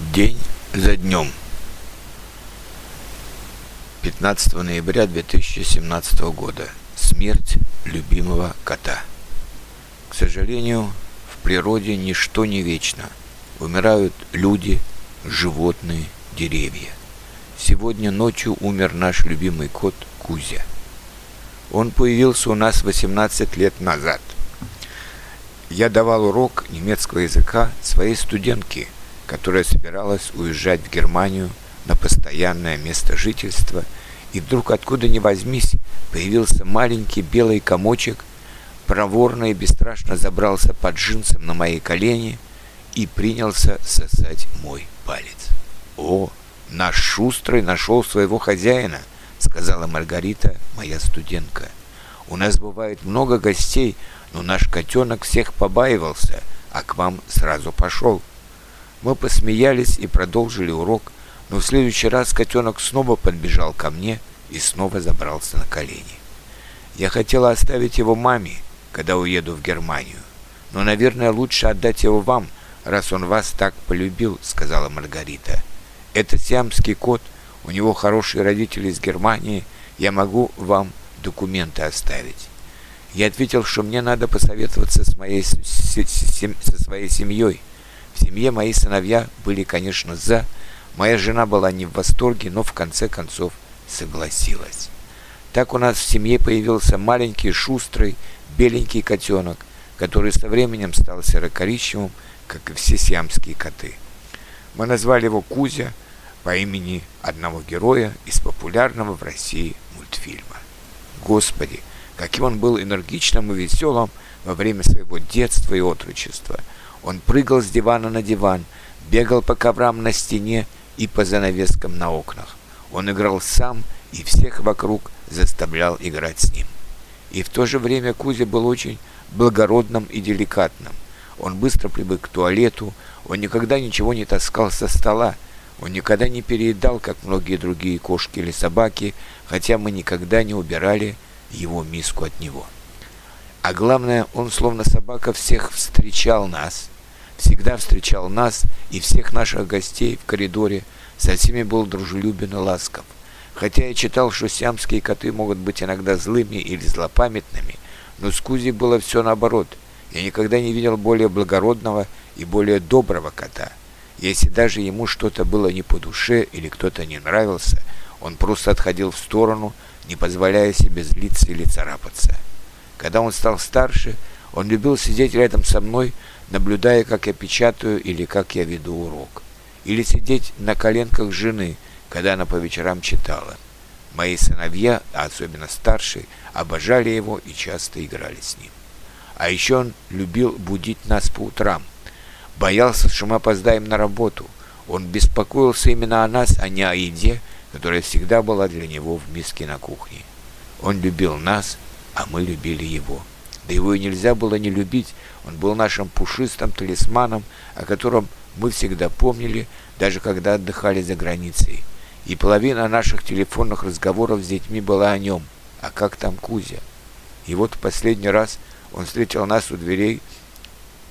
День за днем. 15 ноября 2017 года. Смерть любимого кота. К сожалению, в природе ничто не вечно. Умирают люди, животные, деревья. Сегодня ночью умер наш любимый кот Кузя. Он появился у нас 18 лет назад. Я давал урок немецкого языка своей студентке – которая собиралась уезжать в Германию на постоянное место жительства, и вдруг откуда ни возьмись появился маленький белый комочек, проворно и бесстрашно забрался под джинсом на мои колени и принялся сосать мой палец. «О, наш шустрый нашел своего хозяина», — сказала Маргарита, моя студентка. «У нас бывает много гостей, но наш котенок всех побаивался, а к вам сразу пошел». Мы посмеялись и продолжили урок, но в следующий раз котенок снова подбежал ко мне и снова забрался на колени. Я хотела оставить его маме, когда уеду в Германию. Но, наверное, лучше отдать его вам, раз он вас так полюбил, сказала Маргарита. Это сиамский кот, у него хорошие родители из Германии, я могу вам документы оставить. Я ответил, что мне надо посоветоваться с моей, со своей семьей, в семье мои сыновья были, конечно, за. Моя жена была не в восторге, но в конце концов согласилась. Так у нас в семье появился маленький, шустрый, беленький котенок, который со временем стал серо-коричневым, как и все сиамские коты. Мы назвали его Кузя по имени одного героя из популярного в России мультфильма. Господи, каким он был энергичным и веселым во время своего детства и отрочества – он прыгал с дивана на диван, бегал по коврам на стене и по занавескам на окнах. Он играл сам и всех вокруг заставлял играть с ним. И в то же время Кузя был очень благородным и деликатным. Он быстро привык к туалету, он никогда ничего не таскал со стола, он никогда не переедал, как многие другие кошки или собаки, хотя мы никогда не убирали его миску от него. А главное, он словно собака всех встречал нас, всегда встречал нас и всех наших гостей в коридоре, со всеми был дружелюбен и ласков. Хотя я читал, что сиамские коты могут быть иногда злыми или злопамятными, но с Кузи было все наоборот. Я никогда не видел более благородного и более доброго кота. Если даже ему что-то было не по душе или кто-то не нравился, он просто отходил в сторону, не позволяя себе злиться или царапаться. Когда он стал старше, он любил сидеть рядом со мной, наблюдая, как я печатаю или как я веду урок. Или сидеть на коленках жены, когда она по вечерам читала. Мои сыновья, а особенно старший, обожали его и часто играли с ним. А еще он любил будить нас по утрам. Боялся, что мы опоздаем на работу. Он беспокоился именно о нас, а не о еде, которая всегда была для него в миске на кухне. Он любил нас, а мы любили его. Да его и нельзя было не любить, он был нашим пушистым талисманом, о котором мы всегда помнили, даже когда отдыхали за границей. И половина наших телефонных разговоров с детьми была о нем. А как там Кузя? И вот в последний раз он встретил нас у дверей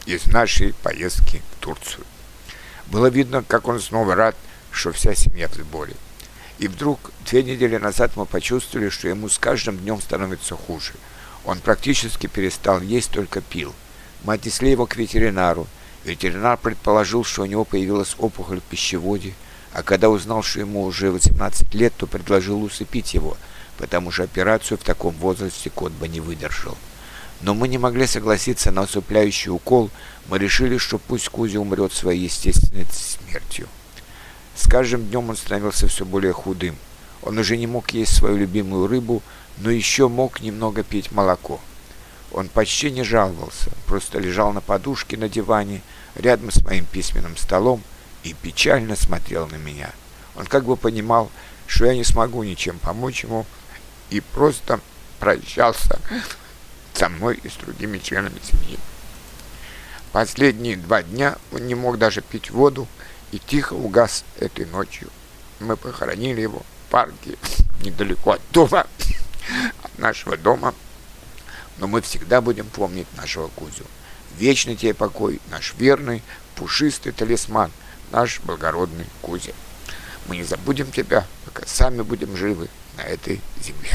из нашей поездки в Турцию. Было видно, как он снова рад, что вся семья в сборе. И вдруг две недели назад мы почувствовали, что ему с каждым днем становится хуже. Он практически перестал есть, только пил. Мы отнесли его к ветеринару. Ветеринар предположил, что у него появилась опухоль в пищеводе, а когда узнал, что ему уже 18 лет, то предложил усыпить его, потому что операцию в таком возрасте кот бы не выдержал. Но мы не могли согласиться на усыпляющий укол, мы решили, что пусть Кузя умрет своей естественной смертью. С каждым днем он становился все более худым. Он уже не мог есть свою любимую рыбу, но еще мог немного пить молоко. Он почти не жаловался, просто лежал на подушке на диване рядом с моим письменным столом и печально смотрел на меня. Он как бы понимал, что я не смогу ничем помочь ему, и просто прощался со мной и с другими членами семьи. Последние два дня он не мог даже пить воду, и тихо угас этой ночью. Мы похоронили его в парке недалеко от дома, от нашего дома. Но мы всегда будем помнить нашего Кузю. Вечный тебе покой, наш верный, пушистый талисман, наш благородный Кузя. Мы не забудем тебя, пока сами будем живы на этой земле.